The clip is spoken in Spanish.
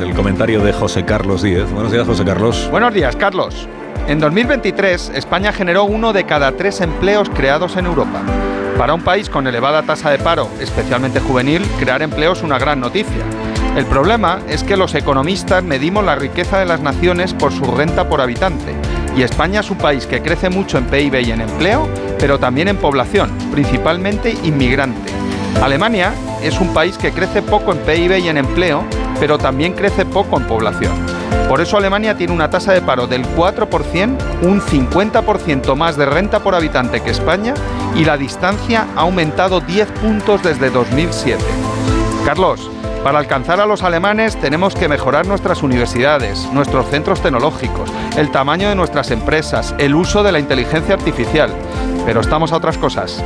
El comentario de José Carlos Díez. Buenos días, José Carlos. Buenos días, Carlos. En 2023, España generó uno de cada tres empleos creados en Europa. Para un país con elevada tasa de paro, especialmente juvenil, crear empleo es una gran noticia. El problema es que los economistas medimos la riqueza de las naciones por su renta por habitante. Y España es un país que crece mucho en PIB y en empleo, pero también en población, principalmente inmigrante. Alemania es un país que crece poco en PIB y en empleo, pero también crece poco en población. Por eso Alemania tiene una tasa de paro del 4%, un 50% más de renta por habitante que España y la distancia ha aumentado 10 puntos desde 2007. Carlos, para alcanzar a los alemanes tenemos que mejorar nuestras universidades, nuestros centros tecnológicos, el tamaño de nuestras empresas, el uso de la inteligencia artificial. Pero estamos a otras cosas.